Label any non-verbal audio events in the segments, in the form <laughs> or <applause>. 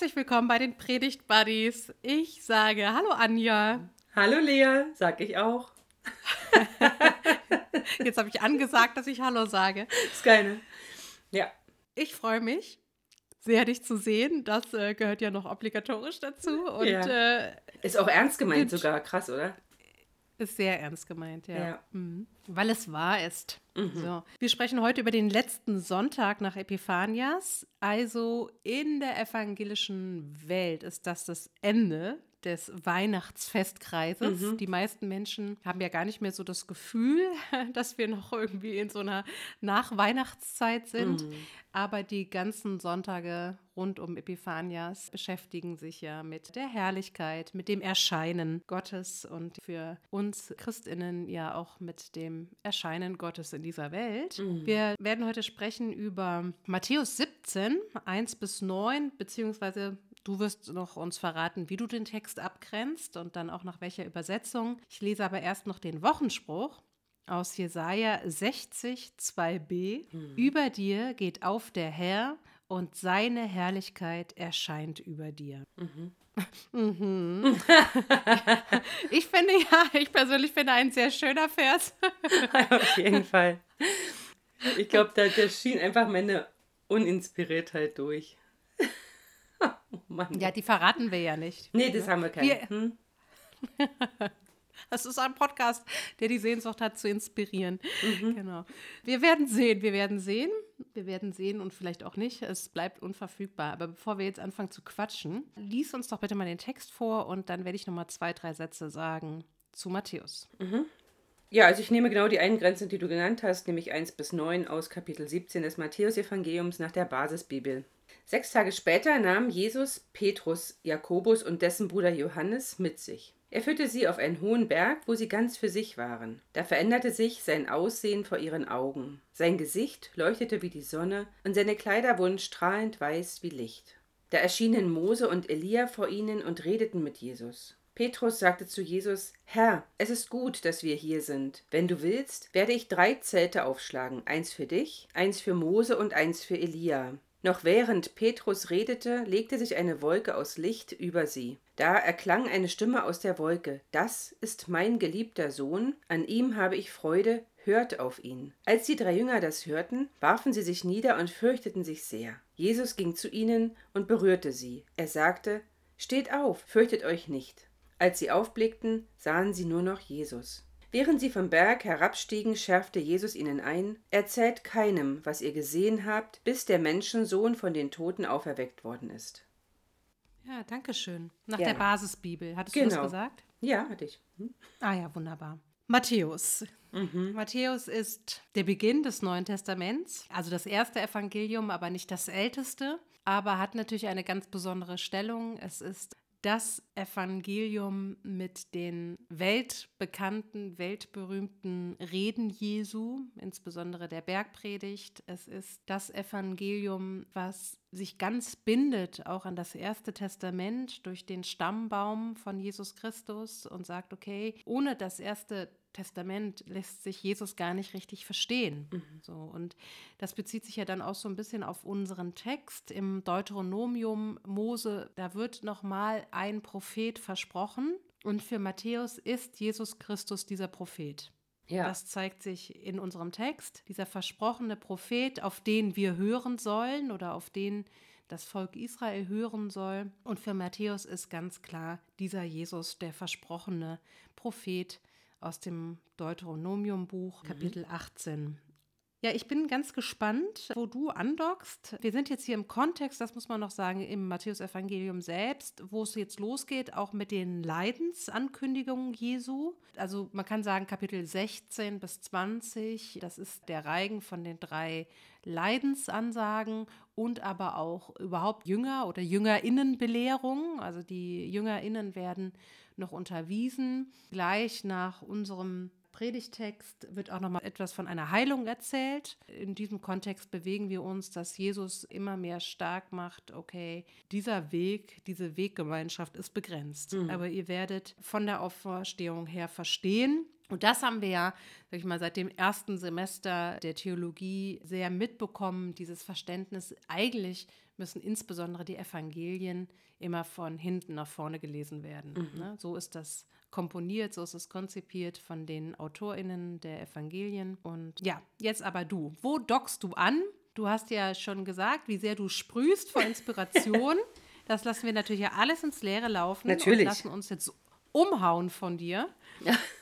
Herzlich willkommen bei den Predigt Buddies. Ich sage Hallo Anja. Hallo Lea, sag ich auch. <laughs> Jetzt habe ich angesagt, dass ich Hallo sage. Ist keine. Ja. Ich freue mich sehr, dich zu sehen. Das äh, gehört ja noch obligatorisch dazu. Und, ja. äh, ist auch ernst gemeint sogar. Krass, oder? Ist sehr ernst gemeint, ja. ja. Mhm. Weil es wahr ist. Mhm. So. Wir sprechen heute über den letzten Sonntag nach Epiphanias. Also in der evangelischen Welt ist das das Ende des Weihnachtsfestkreises. Mhm. Die meisten Menschen haben ja gar nicht mehr so das Gefühl, <laughs> dass wir noch irgendwie in so einer Nachweihnachtszeit sind. Mhm. Aber die ganzen Sonntage rund um Epiphanias beschäftigen sich ja mit der Herrlichkeit, mit dem Erscheinen Gottes und für uns Christinnen ja auch mit dem Erscheinen Gottes in dieser Welt. Mhm. Wir werden heute sprechen über Matthäus 17, 1 bis 9, beziehungsweise Du wirst noch uns verraten, wie du den Text abgrenzt und dann auch nach welcher Übersetzung. Ich lese aber erst noch den Wochenspruch aus Jesaja 60, 2b. Mhm. Über dir geht auf der Herr und seine Herrlichkeit erscheint über dir. Mhm. Mhm. <laughs> ich finde ja, ich persönlich finde ein sehr schöner Vers. <laughs> Auf jeden Fall. Ich glaube, da, da schien einfach meine Uninspiriertheit durch. <laughs> oh ja, die verraten wir ja nicht. Nee, das haben wir keine. Hm? Das ist ein Podcast, der die Sehnsucht hat, zu inspirieren. Mhm. Genau. Wir werden sehen, wir werden sehen. Wir werden sehen und vielleicht auch nicht. Es bleibt unverfügbar. Aber bevor wir jetzt anfangen zu quatschen, lies uns doch bitte mal den Text vor und dann werde ich nochmal zwei, drei Sätze sagen zu Matthäus. Mhm. Ja, also ich nehme genau die Eingrenzung, die du genannt hast, nämlich 1 bis 9 aus Kapitel 17 des Matthäus-Evangeliums nach der Basisbibel. Sechs Tage später nahm Jesus Petrus, Jakobus und dessen Bruder Johannes mit sich. Er führte sie auf einen hohen Berg, wo sie ganz für sich waren. Da veränderte sich sein Aussehen vor ihren Augen. Sein Gesicht leuchtete wie die Sonne und seine Kleider wurden strahlend weiß wie Licht. Da erschienen Mose und Elia vor ihnen und redeten mit Jesus. Petrus sagte zu Jesus, Herr, es ist gut, dass wir hier sind. Wenn du willst, werde ich drei Zelte aufschlagen, eins für dich, eins für Mose und eins für Elia. Noch während Petrus redete, legte sich eine Wolke aus Licht über sie. Da erklang eine Stimme aus der Wolke Das ist mein geliebter Sohn, an ihm habe ich Freude, hört auf ihn. Als die drei Jünger das hörten, warfen sie sich nieder und fürchteten sich sehr. Jesus ging zu ihnen und berührte sie. Er sagte Steht auf, fürchtet euch nicht. Als sie aufblickten, sahen sie nur noch Jesus. Während sie vom Berg herabstiegen, schärfte Jesus ihnen ein, erzählt keinem, was ihr gesehen habt, bis der Menschensohn von den Toten auferweckt worden ist. Ja, danke schön. Nach ja. der Basisbibel. Hattest genau. du das genau. gesagt? Ja, hatte ich. Hm. Ah ja, wunderbar. Matthäus. Mhm. Matthäus ist der Beginn des Neuen Testaments, also das erste Evangelium, aber nicht das älteste, aber hat natürlich eine ganz besondere Stellung. Es ist das Evangelium mit den weltbekannten, weltberühmten Reden Jesu, insbesondere der Bergpredigt. Es ist das Evangelium, was sich ganz bindet, auch an das Erste Testament durch den Stammbaum von Jesus Christus und sagt, okay, ohne das Erste Testament lässt sich Jesus gar nicht richtig verstehen. Mhm. So, und das bezieht sich ja dann auch so ein bisschen auf unseren Text im Deuteronomium Mose. Da wird nochmal ein Prophet versprochen. Und für Matthäus ist Jesus Christus dieser Prophet. Ja. Das zeigt sich in unserem Text. Dieser versprochene Prophet, auf den wir hören sollen oder auf den das Volk Israel hören soll. Und für Matthäus ist ganz klar dieser Jesus, der versprochene Prophet, aus dem Deuteronomium-Buch, mhm. Kapitel 18. Ja, ich bin ganz gespannt, wo du andockst. Wir sind jetzt hier im Kontext, das muss man noch sagen, im Matthäus-Evangelium selbst, wo es jetzt losgeht, auch mit den Leidensankündigungen Jesu. Also man kann sagen, Kapitel 16 bis 20, das ist der Reigen von den drei Leidensansagen und aber auch überhaupt Jünger oder Jüngerinnenbelehrung. Also die Jüngerinnen werden noch unterwiesen. Gleich nach unserem Predigtext wird auch noch mal etwas von einer Heilung erzählt. In diesem Kontext bewegen wir uns, dass Jesus immer mehr stark macht, okay, dieser Weg, diese Weggemeinschaft ist begrenzt. Mhm. Aber ihr werdet von der Auferstehung her verstehen, und das haben wir ja, sag ich mal, seit dem ersten Semester der Theologie sehr mitbekommen, dieses Verständnis, eigentlich müssen insbesondere die Evangelien immer von hinten nach vorne gelesen werden. Mhm. Ne? So ist das komponiert, so ist es konzipiert von den AutorInnen der Evangelien. Und ja, jetzt aber du. Wo dockst du an? Du hast ja schon gesagt, wie sehr du sprühst vor Inspiration. <laughs> das lassen wir natürlich ja alles ins Leere laufen. Natürlich. Und lassen uns jetzt umhauen von dir,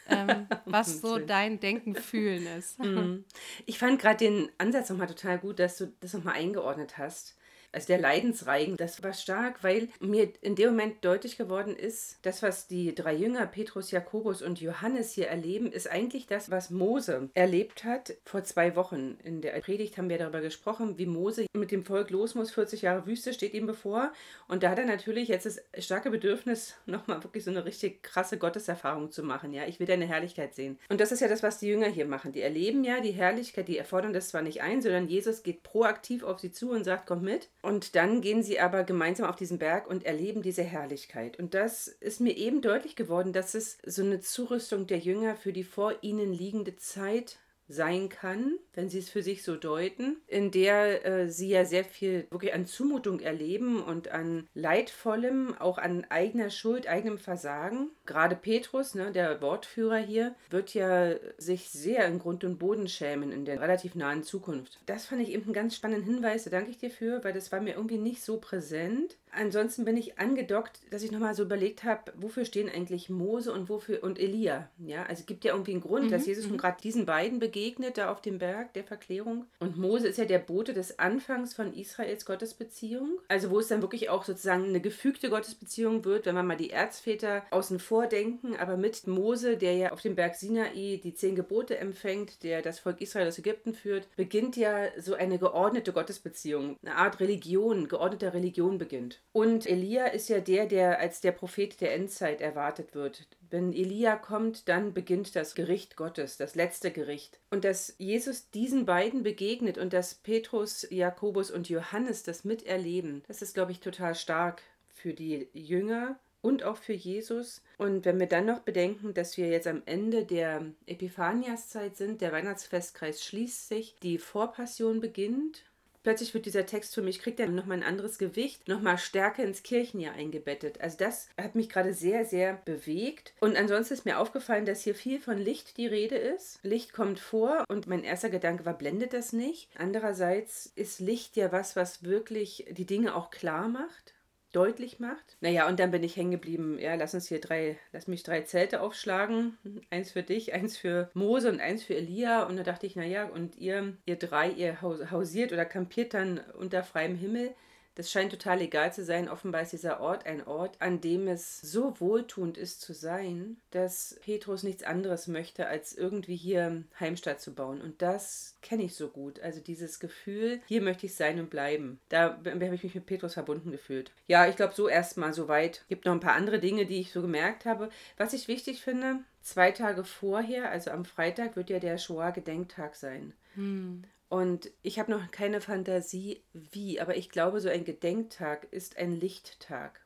ähm, <laughs> was so dein Denken, Fühlen ist. Mhm. Ich fand gerade den Ansatz nochmal total gut, dass du das nochmal eingeordnet hast also der Leidensreigen, das war stark, weil mir in dem Moment deutlich geworden ist, das, was die drei Jünger, Petrus, Jakobus und Johannes hier erleben, ist eigentlich das, was Mose erlebt hat vor zwei Wochen. In der Predigt haben wir darüber gesprochen, wie Mose mit dem Volk los muss, 40 Jahre Wüste steht ihm bevor. Und da hat er natürlich jetzt das starke Bedürfnis, nochmal wirklich so eine richtig krasse Gotteserfahrung zu machen. Ja, ich will deine Herrlichkeit sehen. Und das ist ja das, was die Jünger hier machen. Die erleben ja die Herrlichkeit, die erfordern das zwar nicht ein, sondern Jesus geht proaktiv auf sie zu und sagt, komm mit. Und dann gehen sie aber gemeinsam auf diesen Berg und erleben diese Herrlichkeit. Und das ist mir eben deutlich geworden, dass es so eine Zurüstung der Jünger für die vor ihnen liegende Zeit sein kann, wenn sie es für sich so deuten, in der äh, sie ja sehr viel wirklich an Zumutung erleben und an Leidvollem, auch an eigener Schuld, eigenem Versagen. Gerade Petrus, ne, der Wortführer hier, wird ja sich sehr in Grund und Boden schämen in der relativ nahen Zukunft. Das fand ich eben einen ganz spannenden Hinweis, da danke ich dir für, weil das war mir irgendwie nicht so präsent. Ansonsten bin ich angedockt, dass ich nochmal so überlegt habe, wofür stehen eigentlich Mose und wofür und Elia. Ja, also es gibt ja irgendwie einen Grund, mhm. dass Jesus mhm. gerade diesen beiden begegnet, da auf dem Berg der Verklärung. Und Mose ist ja der Bote des Anfangs von Israels Gottesbeziehung. Also wo es dann wirklich auch sozusagen eine gefügte Gottesbeziehung wird, wenn man mal die Erzväter außen vor denken, aber mit Mose, der ja auf dem Berg Sinai die zehn Gebote empfängt, der das Volk Israel aus Ägypten führt, beginnt ja so eine geordnete Gottesbeziehung, eine Art Religion, geordneter Religion beginnt. Und Elia ist ja der, der als der Prophet der Endzeit erwartet wird. Wenn Elia kommt, dann beginnt das Gericht Gottes, das letzte Gericht. Und dass Jesus diesen beiden begegnet und dass Petrus, Jakobus und Johannes das miterleben, das ist, glaube ich, total stark für die Jünger und auch für Jesus. Und wenn wir dann noch bedenken, dass wir jetzt am Ende der Epiphaniaszeit sind, der Weihnachtsfestkreis schließt sich, die Vorpassion beginnt plötzlich wird dieser Text für mich, kriegt er nochmal ein anderes Gewicht, nochmal stärker ins Kirchenjahr eingebettet. Also das hat mich gerade sehr, sehr bewegt. Und ansonsten ist mir aufgefallen, dass hier viel von Licht die Rede ist. Licht kommt vor und mein erster Gedanke war, blendet das nicht? Andererseits ist Licht ja was, was wirklich die Dinge auch klar macht deutlich macht. Naja, und dann bin ich hängen geblieben, ja, lass uns hier drei, lass mich drei Zelte aufschlagen. Eins für dich, eins für Mose und eins für Elia. Und da dachte ich, naja, und ihr, ihr drei, ihr hausiert oder kampiert dann unter freiem Himmel. Das scheint total egal zu sein. Offenbar ist dieser Ort ein Ort, an dem es so wohltuend ist zu sein, dass Petrus nichts anderes möchte, als irgendwie hier Heimstatt zu bauen. Und das kenne ich so gut. Also dieses Gefühl, hier möchte ich sein und bleiben. Da habe ich mich mit Petrus verbunden gefühlt. Ja, ich glaube, so erstmal soweit. Gibt noch ein paar andere Dinge, die ich so gemerkt habe. Was ich wichtig finde, zwei Tage vorher, also am Freitag, wird ja der Shoah-Gedenktag sein. Hm. Und ich habe noch keine Fantasie, wie, aber ich glaube, so ein Gedenktag ist ein Lichttag.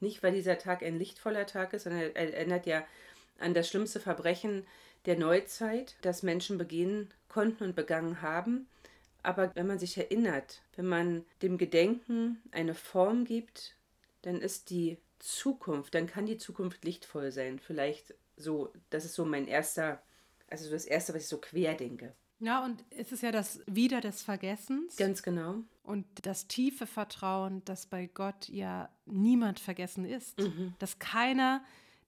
Nicht, weil dieser Tag ein lichtvoller Tag ist, sondern er erinnert ja an das schlimmste Verbrechen der Neuzeit, das Menschen begehen konnten und begangen haben. Aber wenn man sich erinnert, wenn man dem Gedenken eine Form gibt, dann ist die Zukunft, dann kann die Zukunft lichtvoll sein. Vielleicht so, das ist so mein erster, also das erste, was ich so quer denke. Ja, und es ist ja das Wieder des Vergessens. Ganz genau. Und das tiefe Vertrauen, dass bei Gott ja niemand vergessen ist. Mhm. Dass keiner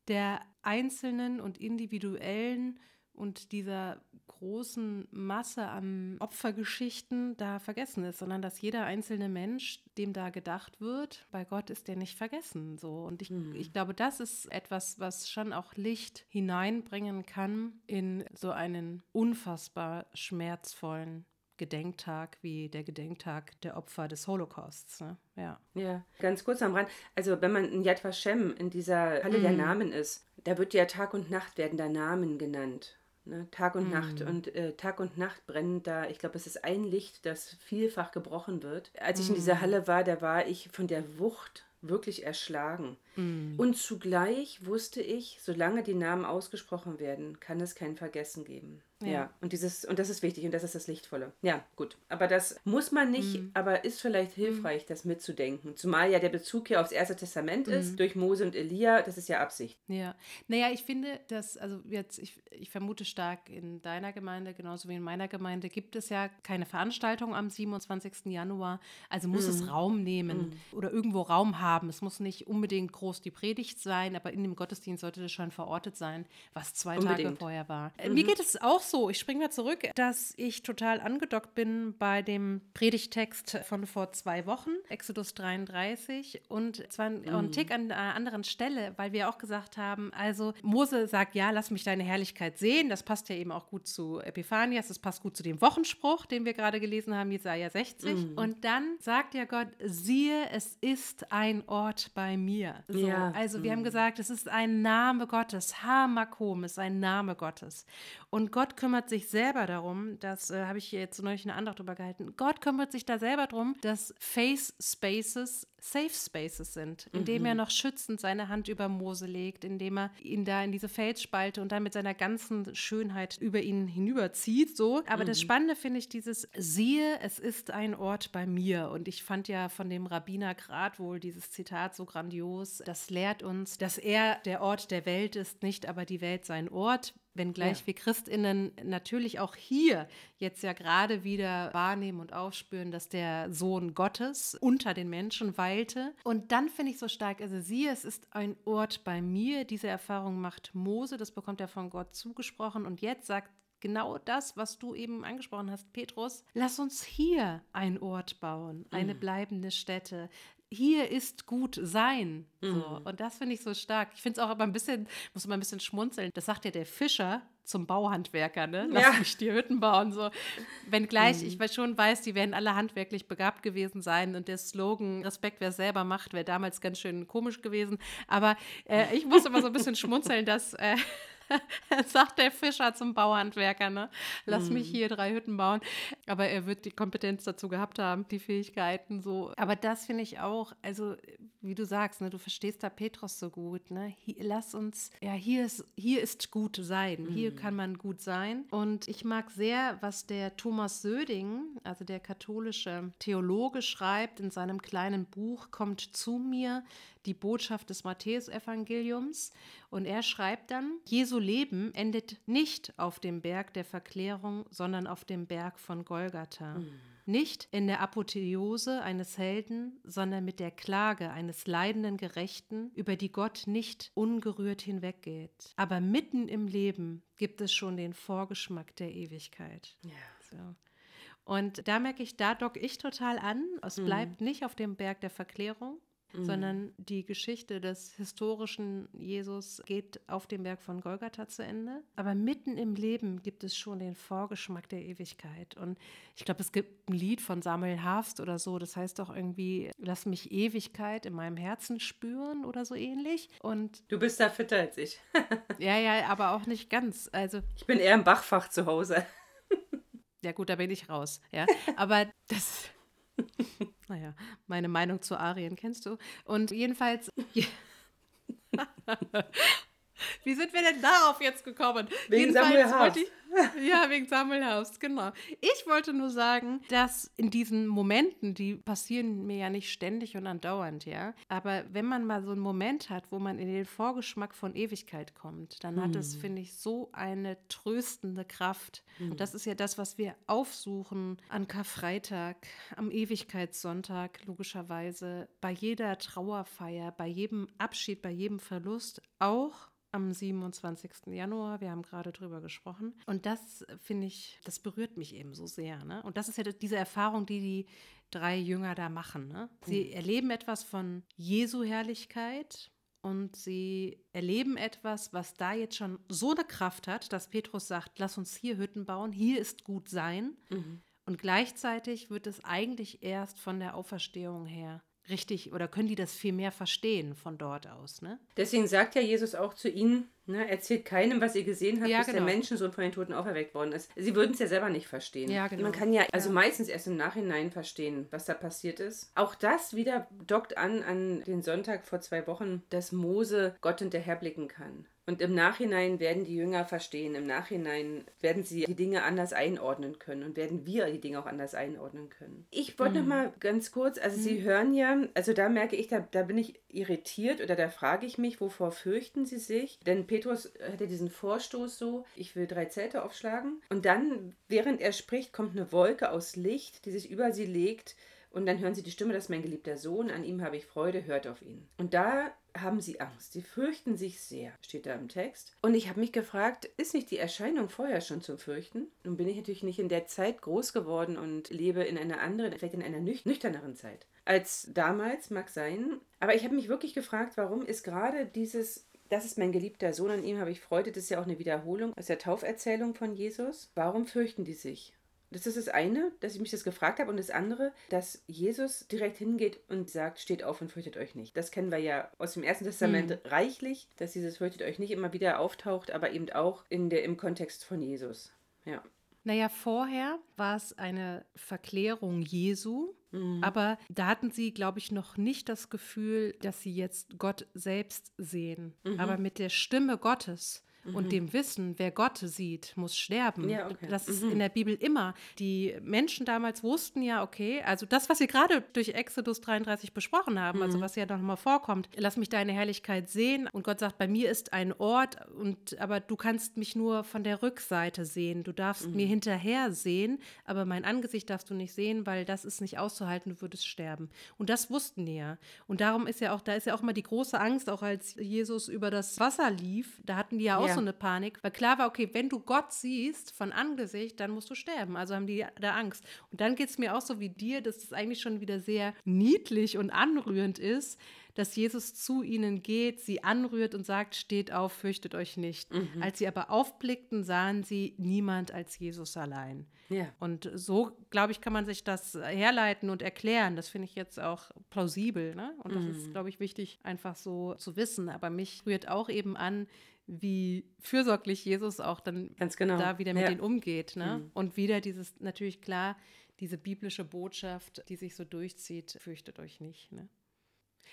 der einzelnen und individuellen und dieser großen Masse an Opfergeschichten da vergessen ist, sondern dass jeder einzelne Mensch, dem da gedacht wird, bei Gott ist der nicht vergessen. So. Und ich, mhm. ich glaube, das ist etwas, was schon auch Licht hineinbringen kann in so einen unfassbar schmerzvollen Gedenktag wie der Gedenktag der Opfer des Holocausts. Ne? Ja. ja, ganz kurz am Rand. Also wenn man in Yad Vashem in dieser Halle mm. der mhm. Namen ist, da wird ja Tag und Nacht werden da Namen genannt. Ne? Tag und mm. Nacht. Und äh, Tag und Nacht brennen da, ich glaube, es ist ein Licht, das vielfach gebrochen wird. Als ich mm. in dieser mhm. Halle war, da war ich von der Wucht wirklich erschlagen. Mm. Und zugleich wusste ich, solange die Namen ausgesprochen werden, kann es kein Vergessen geben. Ja. ja. Und dieses, und das ist wichtig und das ist das Lichtvolle. Ja, gut. Aber das muss man nicht, mhm. aber ist vielleicht mhm. hilfreich, mhm. das mitzudenken. Zumal ja der Bezug hier aufs Erste Testament ist, mhm. durch Mose und Elia, das ist ja Absicht. Ja. Naja, ich finde, dass, also jetzt, ich, ich vermute stark in deiner Gemeinde, genauso wie in meiner Gemeinde, gibt es ja keine Veranstaltung am 27. Januar. Also muss es mhm. Raum nehmen mhm. oder irgendwo Raum haben. Es muss nicht unbedingt groß die Predigt sein, aber in dem Gottesdienst sollte das schon verortet sein, was zwei unbedingt. Tage vorher war. Äh, mir geht es auch so, ich springe mal zurück, dass ich total angedockt bin bei dem Predigtext von vor zwei Wochen, Exodus 33, und zwar mhm. einen Tick an einer anderen Stelle, weil wir auch gesagt haben, also Mose sagt, ja, lass mich deine Herrlichkeit sehen. Das passt ja eben auch gut zu Epiphanias, das passt gut zu dem Wochenspruch, den wir gerade gelesen haben, Jesaja 60. Mhm. Und dann sagt ja Gott, siehe, es ist ein Ort bei mir. So, ja. Also wir mhm. haben gesagt, es ist ein Name Gottes. Hamakom ist ein Name Gottes. Und Gott kümmert sich selber darum, das äh, habe ich jetzt neulich eine Andacht drüber gehalten, Gott kümmert sich da selber darum, dass Face Spaces Safe Spaces sind, indem mhm. er noch schützend seine Hand über Mose legt, indem er ihn da in diese Felsspalte und dann mit seiner ganzen Schönheit über ihn hinüberzieht. So. Aber mhm. das Spannende finde ich dieses Siehe, es ist ein Ort bei mir. Und ich fand ja von dem Rabbiner Grad wohl dieses Zitat so grandios. Das lehrt uns, dass er der Ort der Welt ist, nicht aber die Welt sein Ort. Wenngleich ja. wir Christinnen natürlich auch hier jetzt ja gerade wieder wahrnehmen und aufspüren, dass der Sohn Gottes unter den Menschen weilte. Und dann finde ich so stark, also siehe, es ist ein Ort bei mir. Diese Erfahrung macht Mose, das bekommt er von Gott zugesprochen. Und jetzt sagt genau das, was du eben angesprochen hast, Petrus. Lass uns hier einen Ort bauen, eine mhm. bleibende Stätte hier ist gut sein. So. Mhm. Und das finde ich so stark. Ich finde es auch aber ein bisschen, muss man ein bisschen schmunzeln. Das sagt ja der Fischer zum Bauhandwerker, ne? Lass ja. mich die Hütten bauen. So. Wenngleich mhm. ich schon weiß, die werden alle handwerklich begabt gewesen sein. Und der Slogan, Respekt, wer es selber macht, wäre damals ganz schön komisch gewesen. Aber äh, ich muss immer so ein bisschen schmunzeln, dass. Äh, <laughs> sagt der Fischer zum Bauhandwerker, ne? Lass mhm. mich hier drei Hütten bauen. Aber er wird die Kompetenz dazu gehabt haben, die Fähigkeiten so. Aber das finde ich auch, also wie du sagst, ne, du verstehst da Petrus so gut, ne? Hier, lass uns, ja, hier ist, hier ist gut sein. Mhm. Hier kann man gut sein. Und ich mag sehr, was der Thomas Söding, also der katholische Theologe, schreibt in seinem kleinen Buch Kommt zu mir, die Botschaft des Matthäusevangeliums. Und er schreibt dann, Jesu Leben endet nicht auf dem Berg der Verklärung, sondern auf dem Berg von Golgatha. Mhm. Nicht in der Apotheose eines Helden, sondern mit der Klage eines leidenden Gerechten, über die Gott nicht ungerührt hinweggeht. Aber mitten im Leben gibt es schon den Vorgeschmack der Ewigkeit. Ja. So. Und da merke ich, da dock ich total an. Es mhm. bleibt nicht auf dem Berg der Verklärung, mhm. sondern die Geschichte des historischen Jesus geht auf dem Berg von Golgatha zu Ende. Aber mitten im Leben gibt es schon den Vorgeschmack der Ewigkeit. Und ich glaube, es gibt ein Lied von Samuel Harfst oder so, das heißt doch irgendwie, lass mich Ewigkeit in meinem Herzen spüren oder so ähnlich. Und du bist da fitter als ich. <laughs> ja, ja, aber auch nicht ganz. Also ich bin eher im Bachfach zu Hause. ja gut, da bin ich raus. Ja, aber das <laughs> naja, meine Meinung zu Arien kennst du. Und jedenfalls. <laughs> <laughs> Wie sind wir denn darauf jetzt gekommen? Wegen Samuel Haas. ja, wegen Samuel Haas, genau. Ich wollte nur sagen, dass in diesen Momenten, die passieren mir ja nicht ständig und andauernd, ja, aber wenn man mal so einen Moment hat, wo man in den Vorgeschmack von Ewigkeit kommt, dann hat es, hm. finde ich, so eine tröstende Kraft. Hm. Und das ist ja das, was wir aufsuchen an Karfreitag, am Ewigkeitssonntag, logischerweise, bei jeder Trauerfeier, bei jedem Abschied, bei jedem Verlust, auch am 27. Januar. Wir haben gerade drüber gesprochen. Und das finde ich, das berührt mich eben so sehr. Ne? Und das ist ja diese Erfahrung, die die drei Jünger da machen. Ne? Sie mhm. erleben etwas von Jesu Herrlichkeit und sie erleben etwas, was da jetzt schon so eine Kraft hat, dass Petrus sagt, lass uns hier Hütten bauen, hier ist gut sein. Mhm. Und gleichzeitig wird es eigentlich erst von der Auferstehung her richtig oder können die das viel mehr verstehen von dort aus. Ne? Deswegen sagt ja Jesus auch zu ihnen, ne, erzählt keinem, was ihr gesehen habt, ja, bis genau. der Menschensohn von den Toten auferweckt worden ist. Sie würden es ja selber nicht verstehen. Ja, genau. Man kann ja also ja. meistens erst im Nachhinein verstehen, was da passiert ist. Auch das wieder dockt an an den Sonntag vor zwei Wochen, dass Mose Gott hinterherblicken kann. Und im Nachhinein werden die Jünger verstehen, im Nachhinein werden sie die Dinge anders einordnen können und werden wir die Dinge auch anders einordnen können. Ich wollte mhm. noch mal ganz kurz, also mhm. Sie hören ja, also da merke ich, da, da bin ich irritiert oder da frage ich mich, wovor fürchten Sie sich? Denn Petrus hatte diesen Vorstoß so, ich will drei Zelte aufschlagen und dann, während er spricht, kommt eine Wolke aus Licht, die sich über sie legt und dann hören sie die Stimme, das ist mein geliebter Sohn, an ihm habe ich Freude, hört auf ihn. Und da haben sie Angst, sie fürchten sich sehr, steht da im Text. Und ich habe mich gefragt, ist nicht die Erscheinung vorher schon zum Fürchten? Nun bin ich natürlich nicht in der Zeit groß geworden und lebe in einer anderen, vielleicht in einer nüchterneren Zeit als damals, mag sein. Aber ich habe mich wirklich gefragt, warum ist gerade dieses das ist mein geliebter Sohn, an ihm habe ich Freude. Das ist ja auch eine Wiederholung aus der Tauferzählung von Jesus. Warum fürchten die sich? Das ist das eine, dass ich mich das gefragt habe. Und das andere, dass Jesus direkt hingeht und sagt, steht auf und fürchtet euch nicht. Das kennen wir ja aus dem Ersten Testament mhm. reichlich, dass dieses fürchtet euch nicht immer wieder auftaucht, aber eben auch in der, im Kontext von Jesus. Ja. Naja, vorher war es eine Verklärung Jesu, mhm. aber da hatten sie, glaube ich, noch nicht das Gefühl, dass sie jetzt Gott selbst sehen. Mhm. Aber mit der Stimme Gottes mhm. und dem Wissen, wer Gott sieht, muss sterben. Ja, okay. Das ist mhm. in der Bibel immer. Die Menschen damals wussten ja, okay, also das, was wir gerade durch Exodus 33 besprochen haben, also mhm. also was ja noch mal vorkommt, lass mich deine Herrlichkeit sehen. Und Gott sagt, bei mir ist ein Ort, und, aber du kannst mich nur von der Rückseite sehen. Du darfst mir mhm. hinterher sehen, aber mein Angesicht darfst du nicht sehen, weil das ist nicht auszuhalten, du würdest sterben. Und das wussten die ja. Und darum ist ja auch, da ist ja auch mal die große Angst, auch als Jesus über das Wasser lief, da hatten die ja auch so eine Panik, weil klar war, okay, wenn du Gott siehst von Angesicht, dann musst du sterben. Also haben die da Angst. Und dann geht es mir auch so wie dir, dass es eigentlich schon wieder sehr niedlich und anrührend ist, dass Jesus zu ihnen geht, sie anrührt und sagt, steht auf, fürchtet euch nicht. Mhm. Als sie aber aufblickten, sahen sie niemand als Jesus allein. Ja. Und so, glaube ich, kann man sich das herleiten und erklären. Das finde ich jetzt auch plausibel. Ne? Und das mhm. ist, glaube ich, wichtig, einfach so zu wissen. Aber mich rührt auch eben an, wie fürsorglich Jesus auch dann genau. da wieder mit ja. denen umgeht. Ne? Mhm. Und wieder dieses, natürlich klar, diese biblische Botschaft, die sich so durchzieht, fürchtet euch nicht. Ne?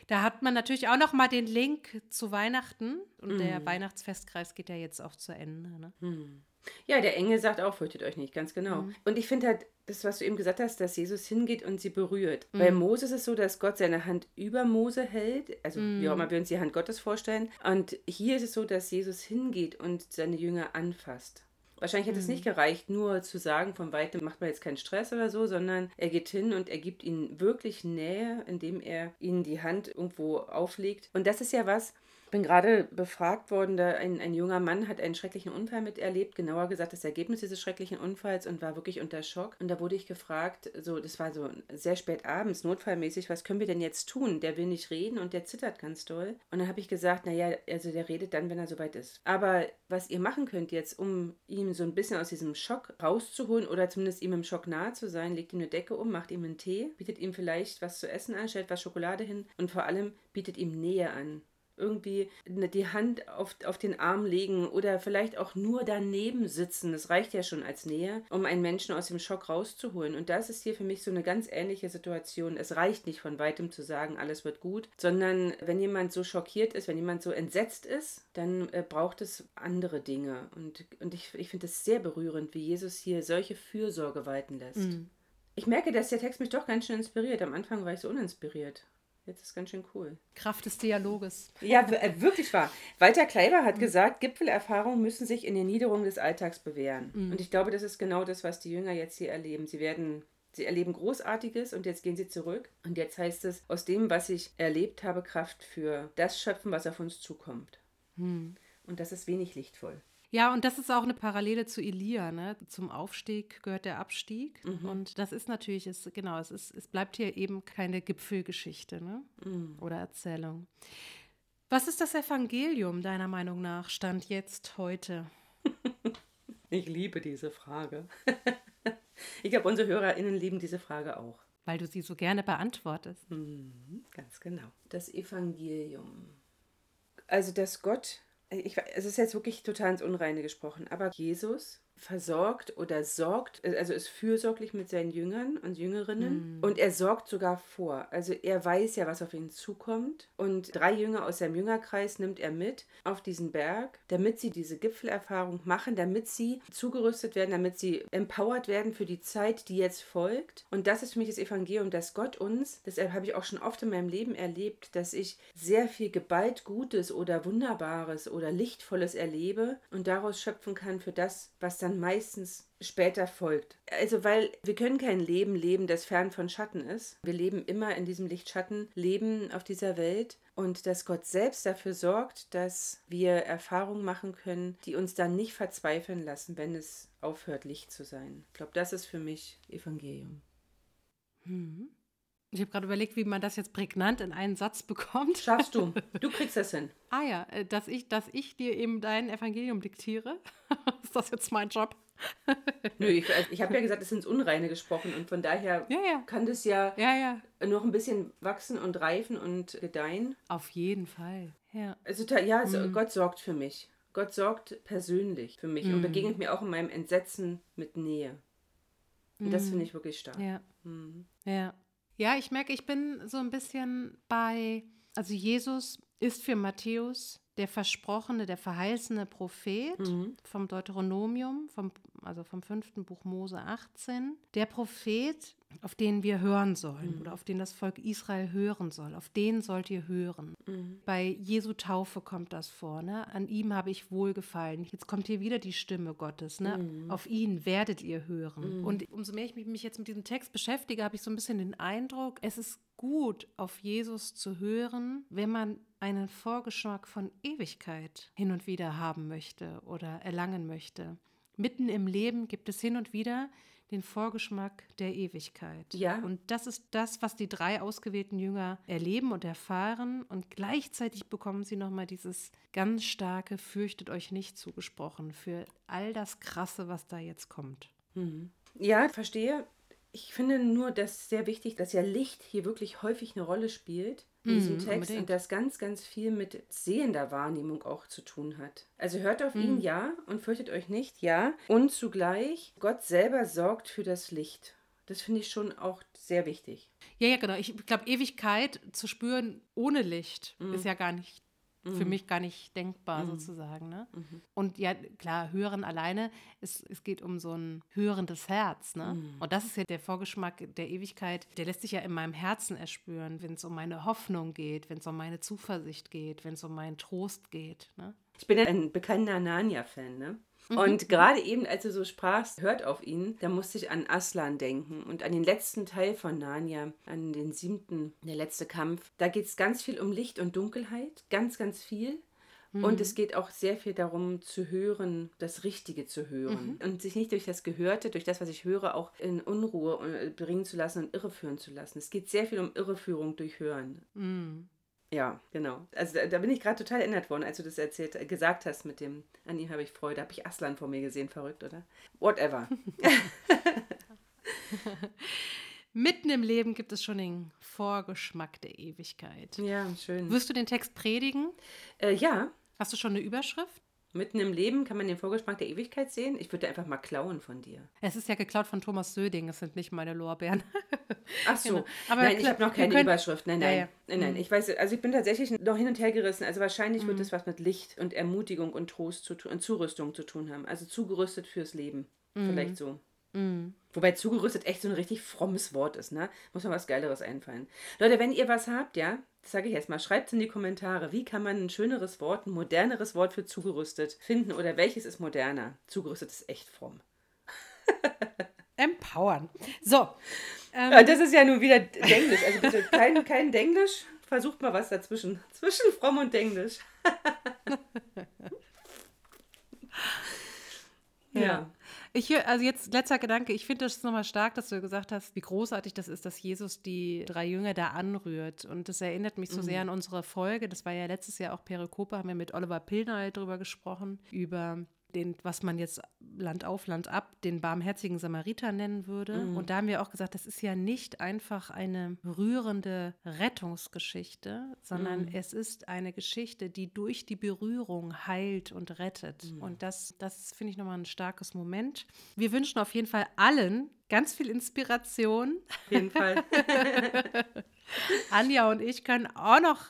Da hat man natürlich auch noch mal den Link zu Weihnachten und mhm. der Weihnachtsfestkreis geht ja jetzt auch zu Ende. Ne? Mhm. Ja, der Engel sagt auch, fürchtet euch nicht, ganz genau. Mhm. Und ich finde halt, das, was du eben gesagt hast, dass Jesus hingeht und sie berührt. Mhm. Bei Mose ist es so, dass Gott seine Hand über Mose hält, also mhm. wie auch immer wir uns die Hand Gottes vorstellen. Und hier ist es so, dass Jesus hingeht und seine Jünger anfasst. Wahrscheinlich hätte mhm. es nicht gereicht, nur zu sagen, von weitem macht man jetzt keinen Stress oder so, sondern er geht hin und er gibt ihnen wirklich Nähe, indem er ihnen die Hand irgendwo auflegt. Und das ist ja was, bin gerade befragt worden, da ein, ein junger Mann hat einen schrecklichen Unfall miterlebt, genauer gesagt das Ergebnis dieses schrecklichen Unfalls und war wirklich unter Schock. Und da wurde ich gefragt, so, das war so sehr spät abends, notfallmäßig, was können wir denn jetzt tun? Der will nicht reden und der zittert ganz doll. Und dann habe ich gesagt, naja, also der redet dann, wenn er soweit ist. Aber was ihr machen könnt jetzt, um ihm so ein bisschen aus diesem Schock rauszuholen oder zumindest ihm im Schock nahe zu sein, legt ihm eine Decke um, macht ihm einen Tee, bietet ihm vielleicht was zu essen an, stellt was Schokolade hin und vor allem bietet ihm Nähe an irgendwie die Hand auf, auf den Arm legen oder vielleicht auch nur daneben sitzen. Das reicht ja schon als Nähe, um einen Menschen aus dem Schock rauszuholen. Und das ist hier für mich so eine ganz ähnliche Situation. Es reicht nicht von weitem zu sagen, alles wird gut, sondern wenn jemand so schockiert ist, wenn jemand so entsetzt ist, dann äh, braucht es andere Dinge. Und, und ich, ich finde es sehr berührend, wie Jesus hier solche Fürsorge walten lässt. Mhm. Ich merke, dass der Text mich doch ganz schön inspiriert. Am Anfang war ich so uninspiriert. Jetzt ist ganz schön cool. Kraft des Dialoges. Ja, äh, wirklich wahr. Walter Kleiber hat mhm. gesagt, Gipfelerfahrungen müssen sich in der Niederung des Alltags bewähren. Mhm. Und ich glaube, das ist genau das, was die Jünger jetzt hier erleben. Sie werden Sie erleben Großartiges und jetzt gehen sie zurück. Und jetzt heißt es, aus dem, was ich erlebt habe, Kraft für das schöpfen, was auf uns zukommt. Mhm. Und das ist wenig lichtvoll. Ja, und das ist auch eine Parallele zu Elia. Ne? Zum Aufstieg gehört der Abstieg. Mhm. Und das ist natürlich, ist, genau, es, ist, es bleibt hier eben keine Gipfelgeschichte ne? Mhm. oder Erzählung. Was ist das Evangelium deiner Meinung nach, Stand jetzt heute? <laughs> ich liebe diese Frage. <laughs> ich glaube, unsere HörerInnen lieben diese Frage auch. Weil du sie so gerne beantwortest. Mhm, ganz genau. Das Evangelium. Also, dass Gott ich, es ist jetzt wirklich total ins Unreine gesprochen, aber Jesus versorgt oder sorgt, also ist fürsorglich mit seinen Jüngern und Jüngerinnen mm. und er sorgt sogar vor. Also er weiß ja, was auf ihn zukommt und drei Jünger aus seinem Jüngerkreis nimmt er mit auf diesen Berg, damit sie diese Gipfelerfahrung machen, damit sie zugerüstet werden, damit sie empowered werden für die Zeit, die jetzt folgt. Und das ist für mich das Evangelium, dass Gott uns, deshalb habe ich auch schon oft in meinem Leben erlebt, dass ich sehr viel geballt Gutes oder Wunderbares oder Lichtvolles erlebe und daraus schöpfen kann für das, was dann meistens später folgt. Also weil wir können kein Leben leben, das fern von Schatten ist. Wir leben immer in diesem Licht-Schatten-Leben auf dieser Welt und dass Gott selbst dafür sorgt, dass wir Erfahrungen machen können, die uns dann nicht verzweifeln lassen, wenn es aufhört, Licht zu sein. Ich glaube, das ist für mich Evangelium. Hm. Ich habe gerade überlegt, wie man das jetzt prägnant in einen Satz bekommt. Schaffst du. <laughs> Du kriegst das hin. ah ja, äh, dass ich, dass ich dir eben dein Evangelium diktiere. <laughs> ist das jetzt mein Job? <laughs> Nö, ich, äh, ich habe ja gesagt, es sind Unreine gesprochen und von daher ja, ja. kann das ja, ja, noch ein bisschen wachsen und reifen und gedeihen. Auf jeden Fall, ja. Also ja, also mhm. Gott sorgt für mich. Gott sorgt persönlich für mich mhm. und begegnet mir auch in meinem Entsetzen mit Nähe. Und mhm. das finde ich wirklich stark. Ja. Mhm. ja. Ja, ich merke, ich bin so ein bisschen bei, also Jesus ist für Matthäus der versprochene, der verheißene Prophet mhm. vom Deuteronomium, vom, also vom fünften Buch Mose 18. Der Prophet, auf den wir hören sollen mhm. oder auf den das Volk Israel hören soll. Auf den sollt ihr hören. Mhm. Bei Jesu Taufe kommt das vor. Ne? An ihm habe ich wohlgefallen. Jetzt kommt hier wieder die Stimme Gottes. Ne? Mhm. Auf ihn werdet ihr hören. Mhm. Und umso mehr ich mich jetzt mit diesem Text beschäftige, habe ich so ein bisschen den Eindruck, es ist gut, auf Jesus zu hören, wenn man einen Vorgeschmack von Ewigkeit hin und wieder haben möchte oder erlangen möchte. Mitten im Leben gibt es hin und wieder den Vorgeschmack der Ewigkeit. Ja. Und das ist das, was die drei ausgewählten Jünger erleben und erfahren. Und gleichzeitig bekommen sie nochmal dieses ganz starke Fürchtet euch nicht zugesprochen für all das Krasse, was da jetzt kommt. Mhm. Ja, verstehe. Ich finde nur das sehr wichtig, dass ja Licht hier wirklich häufig eine Rolle spielt in diesem mm, Text unbedingt. und das ganz, ganz viel mit sehender Wahrnehmung auch zu tun hat. Also hört auf mm. ihn, ja, und fürchtet euch nicht, ja. Und zugleich, Gott selber sorgt für das Licht. Das finde ich schon auch sehr wichtig. Ja, ja, genau. Ich glaube, Ewigkeit zu spüren ohne Licht mm. ist ja gar nicht mhm. für mich gar nicht denkbar mhm. sozusagen. Ne? Mhm. Und ja, klar, hören alleine, es, es geht um so ein hörendes Herz. Ne? Mhm. Und das ist ja der Vorgeschmack der Ewigkeit, der lässt sich ja in meinem Herzen erspüren, wenn es um meine Hoffnung geht, wenn es um meine Zuversicht geht, wenn es um meinen Trost geht. Ne? Ich bin ja ein bekannter Narnia-Fan, ne? Mhm. Und gerade eben, als du so sprachst, hört auf ihn, da musste ich an Aslan denken und an den letzten Teil von Narnia, an den siebten, der letzte Kampf. Da geht es ganz viel um Licht und Dunkelheit, ganz, ganz viel. Mhm. Und es geht auch sehr viel darum zu hören, das Richtige zu hören. Mhm. Und sich nicht durch das Gehörte, durch das, was ich höre, auch in Unruhe äh, bringen zu lassen und irreführen zu lassen. Es geht sehr viel um Irreführung durch Hören. Mhm. Ja, genau. Also da, da bin ich gerade total erinnert worden, als du das erzählt, äh, gesagt hast mit dem, an ihm habe ich Freude, habe ich Aslan vor mir gesehen, verrückt, oder? Whatever. <laughs> Mitten im Leben gibt es schon den Vorgeschmack der Ewigkeit. Ja, schön. Wirst du den Text predigen? Äh, ja. Hast du schon eine Überschrift? Mitten im Leben kann man den Vorgeschmack der Ewigkeit sehen. Ich würde einfach mal klauen von dir. Es ist ja geklaut von Thomas Söding. Es sind nicht meine Lorbeeren. <laughs> Ach so. Genau. Aber nein, ich habe noch keine Überschrift. Nein, nein. Ja, ja. Nein, nein. Mhm. Ich weiß, also ich bin tatsächlich noch hin und her gerissen. Also wahrscheinlich mhm. wird es was mit Licht und Ermutigung und Trost zu tun und Zurüstung zu tun haben. Also zugerüstet fürs Leben. Mhm. Vielleicht so. Mhm. Wobei zugerüstet echt so ein richtig frommes Wort ist, ne? Muss mir was Geileres einfallen. Leute, wenn ihr was habt, ja, das sage ich erstmal, schreibt es in die Kommentare. Wie kann man ein schöneres Wort, ein moderneres Wort für zugerüstet finden oder welches ist moderner? Zugerüstet ist echt fromm. <laughs> Empowern. So. Ähm, ja, das ist ja nun wieder Denglisch. Also bitte kein, kein Denglisch. Versucht mal was dazwischen. <laughs> Zwischen fromm und Denglisch. <laughs> ja. ja. Ich, also jetzt letzter Gedanke, ich finde das nochmal stark, dass du gesagt hast, wie großartig das ist, dass Jesus die drei Jünger da anrührt. Und das erinnert mich so mhm. sehr an unsere Folge. Das war ja letztes Jahr auch Perikope, haben wir mit Oliver Pilner drüber gesprochen, über den, was man jetzt Land auf, Land ab, den barmherzigen Samariter nennen würde. Mhm. Und da haben wir auch gesagt, das ist ja nicht einfach eine rührende Rettungsgeschichte, sondern Mhm. es ist eine Geschichte, die durch die Berührung heilt und rettet. Mhm. Und das, das finde ich nochmal ein starkes Moment. Wir wünschen auf jeden Fall allen ganz viel Inspiration. Auf jeden Fall. <laughs> Anja und ich können auch noch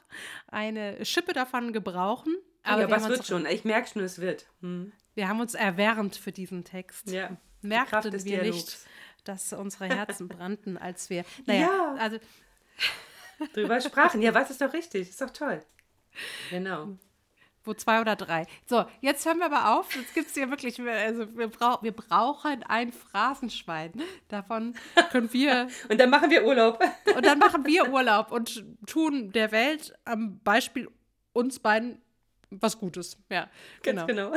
eine Schippe davon gebrauchen. Aber ja, was wird schon? Ich merke schon, es wird. Hm. Wir haben uns erwärmt für diesen Text. Ja. Merkten wir nicht, Dialogs. dass unsere <laughs> Herzen brannten, als wir. Naja, Ja. also Drüber sprachen. Ja, was ist doch richtig? Ist doch toll. Genau. wo zwei oder drei. So, jetzt hören wir aber auf. Jetzt gibt es hier wirklich, also wir, brauch, wir brauchen ein Phrasenschwein. Davon können wir <laughs> <laughs> Und dann machen wir Urlaub. Und dann machen wir Urlaub und tun der Welt am Beispiel uns beiden was Gutes. Ja, Ganz genau.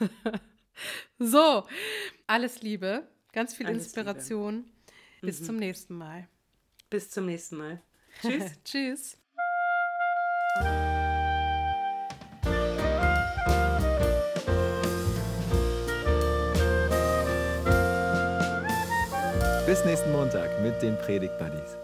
<laughs> So, alles Liebe, ganz viel Alles Inspiration. Bis zum nächsten Mal. Bis zum nächsten Mal. Tschüss. <laughs> Tschüss. Bis nächsten Montag mit den Predigt Buddies.